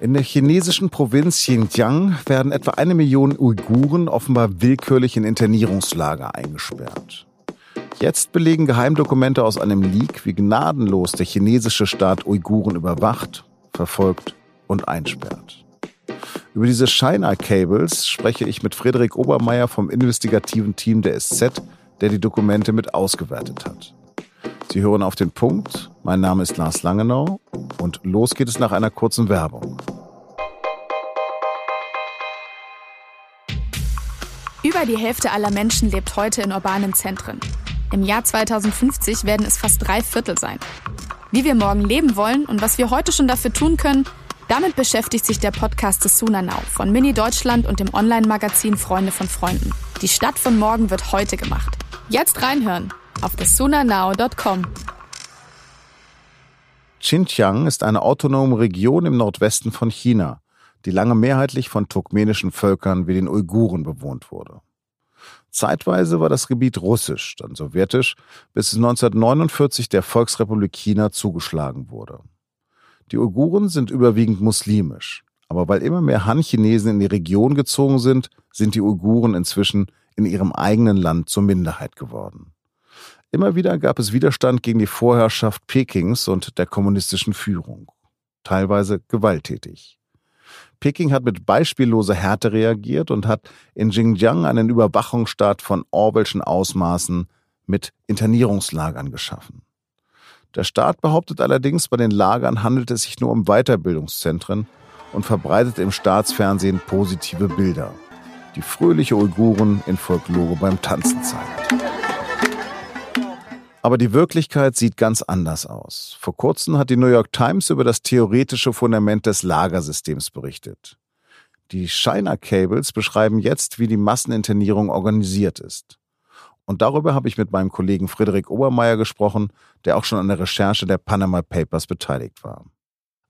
In der chinesischen Provinz Xinjiang werden etwa eine Million Uiguren offenbar willkürlich in Internierungslager eingesperrt. Jetzt belegen Geheimdokumente aus einem Leak, wie gnadenlos der chinesische Staat Uiguren überwacht, verfolgt und einsperrt. Über diese China-Cables spreche ich mit Frederik Obermeier vom investigativen Team der SZ, der die Dokumente mit ausgewertet hat. Sie hören auf den Punkt. Mein Name ist Lars Langenau und los geht es nach einer kurzen Werbung. Über die Hälfte aller Menschen lebt heute in urbanen Zentren. Im Jahr 2050 werden es fast drei Viertel sein. Wie wir morgen leben wollen und was wir heute schon dafür tun können, damit beschäftigt sich der Podcast des Sunanau von Mini Deutschland und dem Online-Magazin Freunde von Freunden. Die Stadt von morgen wird heute gemacht. Jetzt reinhören auf thesunanao.com. Xinjiang ist eine autonome Region im Nordwesten von China, die lange mehrheitlich von turkmenischen Völkern wie den Uiguren bewohnt wurde. Zeitweise war das Gebiet russisch, dann sowjetisch, bis es 1949 der Volksrepublik China zugeschlagen wurde. Die Uiguren sind überwiegend muslimisch, aber weil immer mehr Han-Chinesen in die Region gezogen sind, sind die Uiguren inzwischen in ihrem eigenen Land zur Minderheit geworden. Immer wieder gab es Widerstand gegen die Vorherrschaft Pekings und der kommunistischen Führung, teilweise gewalttätig. Peking hat mit beispielloser Härte reagiert und hat in Xinjiang einen Überwachungsstaat von Orwellschen Ausmaßen mit Internierungslagern geschaffen. Der Staat behauptet allerdings, bei den Lagern handelt es sich nur um Weiterbildungszentren und verbreitet im Staatsfernsehen positive Bilder. Die fröhliche Uiguren in Folklore beim Tanzen zeigt. Aber die Wirklichkeit sieht ganz anders aus. Vor kurzem hat die New York Times über das theoretische Fundament des Lagersystems berichtet. Die China Cables beschreiben jetzt, wie die Masseninternierung organisiert ist. Und darüber habe ich mit meinem Kollegen Friedrich Obermeier gesprochen, der auch schon an der Recherche der Panama Papers beteiligt war.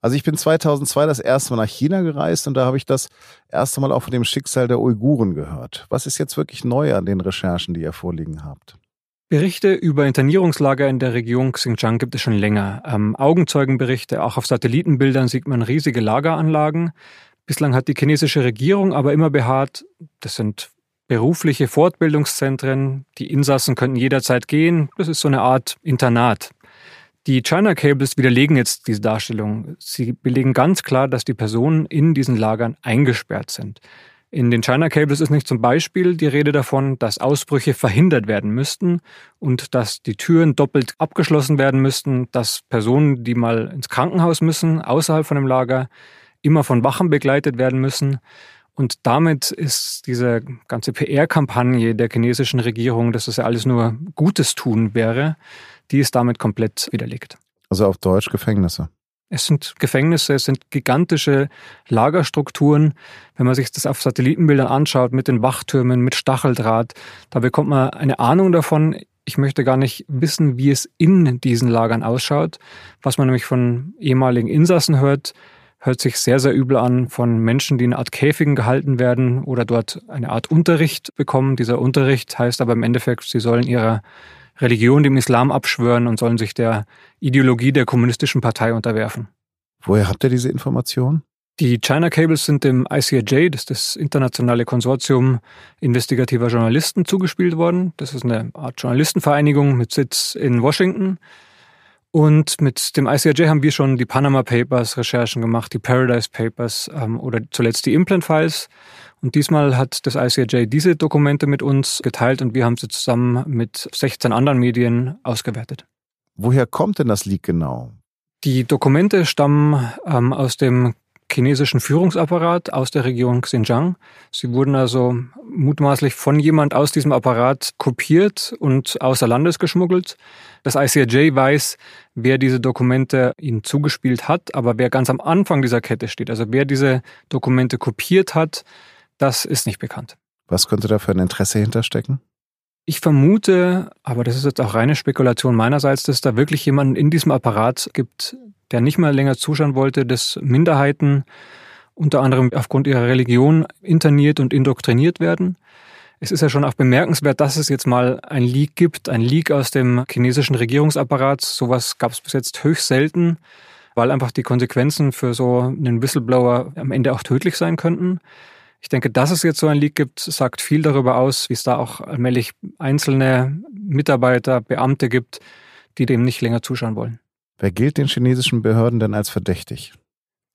Also ich bin 2002 das erste Mal nach China gereist und da habe ich das erste Mal auch von dem Schicksal der Uiguren gehört. Was ist jetzt wirklich neu an den Recherchen, die ihr vorliegen habt? Berichte über Internierungslager in der Region Xinjiang gibt es schon länger. Ähm, Augenzeugenberichte, auch auf Satellitenbildern sieht man riesige Lageranlagen. Bislang hat die chinesische Regierung aber immer beharrt, das sind berufliche Fortbildungszentren, die Insassen könnten jederzeit gehen, das ist so eine Art Internat. Die China Cables widerlegen jetzt diese Darstellung. Sie belegen ganz klar, dass die Personen in diesen Lagern eingesperrt sind. In den China Cables ist nicht zum Beispiel die Rede davon, dass Ausbrüche verhindert werden müssten und dass die Türen doppelt abgeschlossen werden müssten, dass Personen, die mal ins Krankenhaus müssen, außerhalb von dem Lager, immer von Wachen begleitet werden müssen. Und damit ist diese ganze PR-Kampagne der chinesischen Regierung, dass das ja alles nur Gutes tun wäre, die ist damit komplett widerlegt. Also auf Deutsch Gefängnisse. Es sind Gefängnisse, es sind gigantische Lagerstrukturen. Wenn man sich das auf Satellitenbildern anschaut, mit den Wachtürmen, mit Stacheldraht, da bekommt man eine Ahnung davon. Ich möchte gar nicht wissen, wie es in diesen Lagern ausschaut. Was man nämlich von ehemaligen Insassen hört, hört sich sehr, sehr übel an von Menschen, die in einer Art Käfigen gehalten werden oder dort eine Art Unterricht bekommen. Dieser Unterricht heißt aber im Endeffekt, sie sollen ihrer Religion dem Islam abschwören und sollen sich der Ideologie der kommunistischen Partei unterwerfen. Woher habt ihr diese Information? Die China Cables sind dem ICIJ, das ist das internationale Konsortium investigativer Journalisten, zugespielt worden. Das ist eine Art Journalistenvereinigung mit Sitz in Washington. Und mit dem ICIJ haben wir schon die Panama Papers Recherchen gemacht, die Paradise Papers ähm, oder zuletzt die Implant Files. Und diesmal hat das ICIJ diese Dokumente mit uns geteilt und wir haben sie zusammen mit 16 anderen Medien ausgewertet. Woher kommt denn das Leak genau? Die Dokumente stammen ähm, aus dem chinesischen Führungsapparat aus der Region Xinjiang. Sie wurden also mutmaßlich von jemand aus diesem Apparat kopiert und außer Landes geschmuggelt. Das ICIJ weiß, wer diese Dokumente ihnen zugespielt hat, aber wer ganz am Anfang dieser Kette steht, also wer diese Dokumente kopiert hat, das ist nicht bekannt. Was könnte da für ein Interesse hinterstecken? Ich vermute, aber das ist jetzt auch reine Spekulation meinerseits, dass da wirklich jemanden in diesem Apparat gibt, der nicht mal länger zuschauen wollte, dass Minderheiten unter anderem aufgrund ihrer Religion interniert und indoktriniert werden. Es ist ja schon auch bemerkenswert, dass es jetzt mal ein Leak gibt, ein Leak aus dem chinesischen Regierungsapparat. Sowas gab es bis jetzt höchst selten weil einfach die Konsequenzen für so einen Whistleblower am Ende auch tödlich sein könnten. Ich denke, dass es jetzt so ein Leak gibt, sagt viel darüber aus, wie es da auch allmählich einzelne Mitarbeiter, Beamte gibt, die dem nicht länger zuschauen wollen. Wer gilt den chinesischen Behörden denn als verdächtig?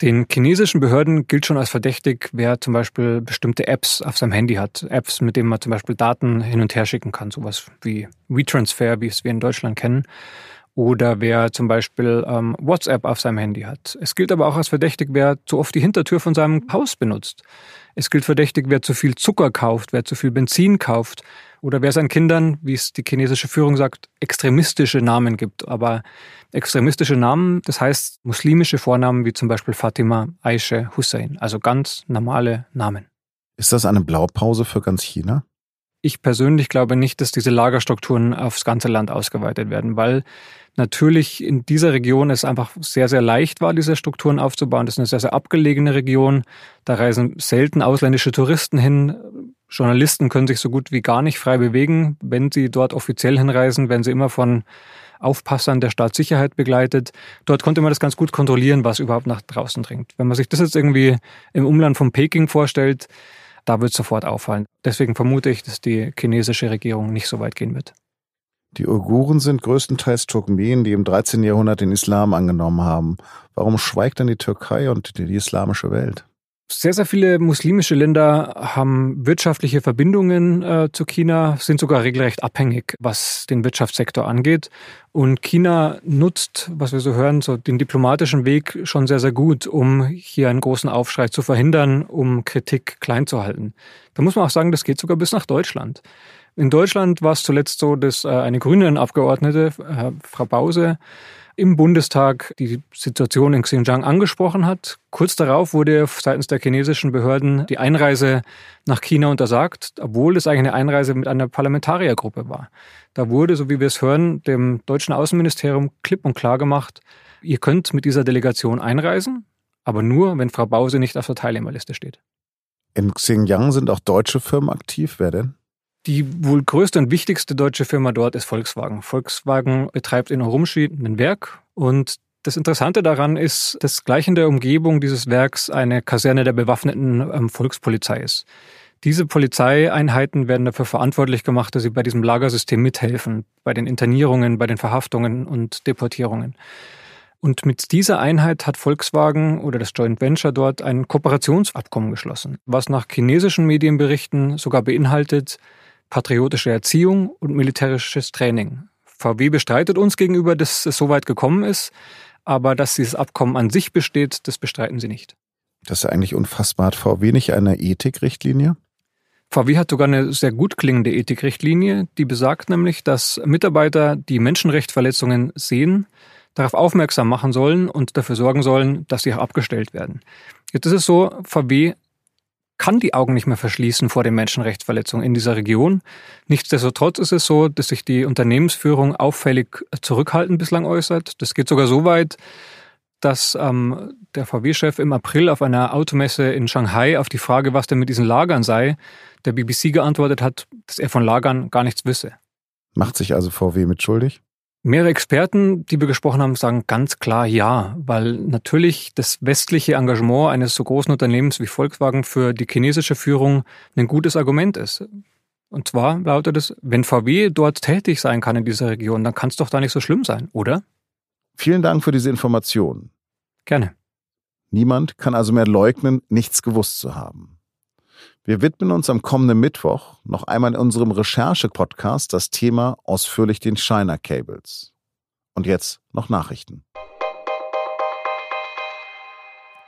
Den chinesischen Behörden gilt schon als verdächtig, wer zum Beispiel bestimmte Apps auf seinem Handy hat. Apps, mit denen man zum Beispiel Daten hin und her schicken kann, sowas wie WeTransfer, wie es wir in Deutschland kennen oder wer zum Beispiel ähm, WhatsApp auf seinem Handy hat. Es gilt aber auch als verdächtig, wer zu oft die Hintertür von seinem Haus benutzt. Es gilt verdächtig, wer zu viel Zucker kauft, wer zu viel Benzin kauft oder wer seinen Kindern, wie es die chinesische Führung sagt, extremistische Namen gibt. Aber extremistische Namen, das heißt muslimische Vornamen wie zum Beispiel Fatima, Aisha, Hussein, also ganz normale Namen. Ist das eine Blaupause für ganz China? Ich persönlich glaube nicht, dass diese Lagerstrukturen aufs ganze Land ausgeweitet werden, weil natürlich in dieser Region es einfach sehr, sehr leicht war, diese Strukturen aufzubauen. Das ist eine sehr, sehr abgelegene Region. Da reisen selten ausländische Touristen hin. Journalisten können sich so gut wie gar nicht frei bewegen. Wenn sie dort offiziell hinreisen, werden sie immer von Aufpassern der Staatssicherheit begleitet. Dort konnte man das ganz gut kontrollieren, was überhaupt nach draußen dringt. Wenn man sich das jetzt irgendwie im Umland von Peking vorstellt, da wird es sofort auffallen. Deswegen vermute ich, dass die chinesische Regierung nicht so weit gehen wird. Die Uiguren sind größtenteils Turkmenen, die im 13. Jahrhundert den Islam angenommen haben. Warum schweigt dann die Türkei und die islamische Welt? Sehr, sehr viele muslimische Länder haben wirtschaftliche Verbindungen äh, zu China, sind sogar regelrecht abhängig, was den Wirtschaftssektor angeht. Und China nutzt, was wir so hören, so den diplomatischen Weg schon sehr, sehr gut, um hier einen großen Aufschrei zu verhindern, um Kritik klein zu halten. Da muss man auch sagen, das geht sogar bis nach Deutschland. In Deutschland war es zuletzt so, dass äh, eine grüne Abgeordnete, äh, Frau Bause, im Bundestag die Situation in Xinjiang angesprochen hat. Kurz darauf wurde seitens der chinesischen Behörden die Einreise nach China untersagt, obwohl es eigentlich eine Einreise mit einer Parlamentariergruppe war. Da wurde, so wie wir es hören, dem deutschen Außenministerium klipp und klar gemacht, ihr könnt mit dieser Delegation einreisen, aber nur, wenn Frau Bause nicht auf der Teilnehmerliste steht. In Xinjiang sind auch deutsche Firmen aktiv. Wer denn? Die wohl größte und wichtigste deutsche Firma dort ist Volkswagen. Volkswagen betreibt in Urumqi ein Werk und das Interessante daran ist, dass gleich in der Umgebung dieses Werks eine Kaserne der bewaffneten ähm, Volkspolizei ist. Diese Polizeieinheiten werden dafür verantwortlich gemacht, dass sie bei diesem Lagersystem mithelfen, bei den Internierungen, bei den Verhaftungen und Deportierungen. Und mit dieser Einheit hat Volkswagen oder das Joint Venture dort ein Kooperationsabkommen geschlossen, was nach chinesischen Medienberichten sogar beinhaltet, patriotische Erziehung und militärisches Training. VW bestreitet uns gegenüber, dass es so weit gekommen ist, aber dass dieses Abkommen an sich besteht, das bestreiten sie nicht. Das ist ja eigentlich unfassbar. Hat VW nicht eine Ethikrichtlinie? VW hat sogar eine sehr gut klingende Ethikrichtlinie, die besagt nämlich, dass Mitarbeiter, die Menschenrechtsverletzungen sehen, darauf aufmerksam machen sollen und dafür sorgen sollen, dass sie auch abgestellt werden. Jetzt ist es so, VW kann die Augen nicht mehr verschließen vor den Menschenrechtsverletzungen in dieser Region. Nichtsdestotrotz ist es so, dass sich die Unternehmensführung auffällig zurückhaltend bislang äußert. Das geht sogar so weit, dass ähm, der VW-Chef im April auf einer Automesse in Shanghai auf die Frage, was denn mit diesen Lagern sei, der BBC geantwortet hat, dass er von Lagern gar nichts wisse. Macht sich also VW mitschuldig? Mehrere Experten, die wir gesprochen haben, sagen ganz klar ja, weil natürlich das westliche Engagement eines so großen Unternehmens wie Volkswagen für die chinesische Führung ein gutes Argument ist. Und zwar lautet es, wenn VW dort tätig sein kann in dieser Region, dann kann es doch da nicht so schlimm sein, oder? Vielen Dank für diese Information. Gerne. Niemand kann also mehr leugnen, nichts gewusst zu haben. Wir widmen uns am kommenden Mittwoch noch einmal in unserem Recherche-Podcast das Thema ausführlich den China Cables. Und jetzt noch Nachrichten.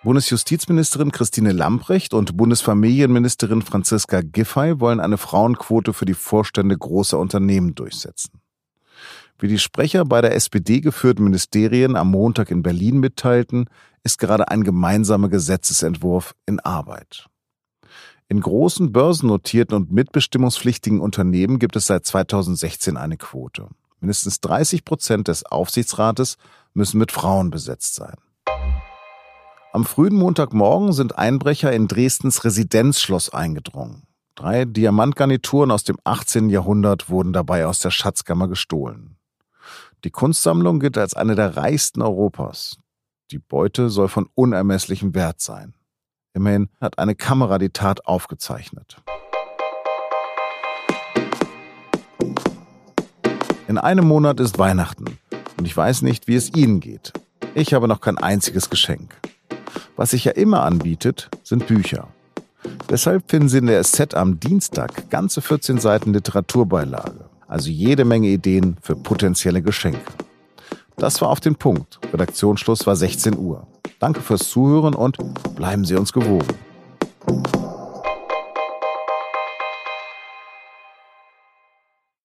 Bundesjustizministerin Christine Lamprecht und Bundesfamilienministerin Franziska Giffey wollen eine Frauenquote für die Vorstände großer Unternehmen durchsetzen. Wie die Sprecher bei der SPD geführten Ministerien am Montag in Berlin mitteilten, ist gerade ein gemeinsamer Gesetzesentwurf in Arbeit. In großen börsennotierten und mitbestimmungspflichtigen Unternehmen gibt es seit 2016 eine Quote. Mindestens 30 Prozent des Aufsichtsrates müssen mit Frauen besetzt sein. Am frühen Montagmorgen sind Einbrecher in Dresdens Residenzschloss eingedrungen. Drei Diamantgarnituren aus dem 18. Jahrhundert wurden dabei aus der Schatzkammer gestohlen. Die Kunstsammlung gilt als eine der reichsten Europas. Die Beute soll von unermesslichem Wert sein. Immerhin hat eine Kamera die Tat aufgezeichnet. In einem Monat ist Weihnachten und ich weiß nicht, wie es Ihnen geht. Ich habe noch kein einziges Geschenk. Was sich ja immer anbietet, sind Bücher. Deshalb finden Sie in der SZ am Dienstag ganze 14 Seiten Literaturbeilage, also jede Menge Ideen für potenzielle Geschenke. Das war auf den Punkt. Redaktionsschluss war 16 Uhr. Danke fürs Zuhören und bleiben Sie uns gewogen.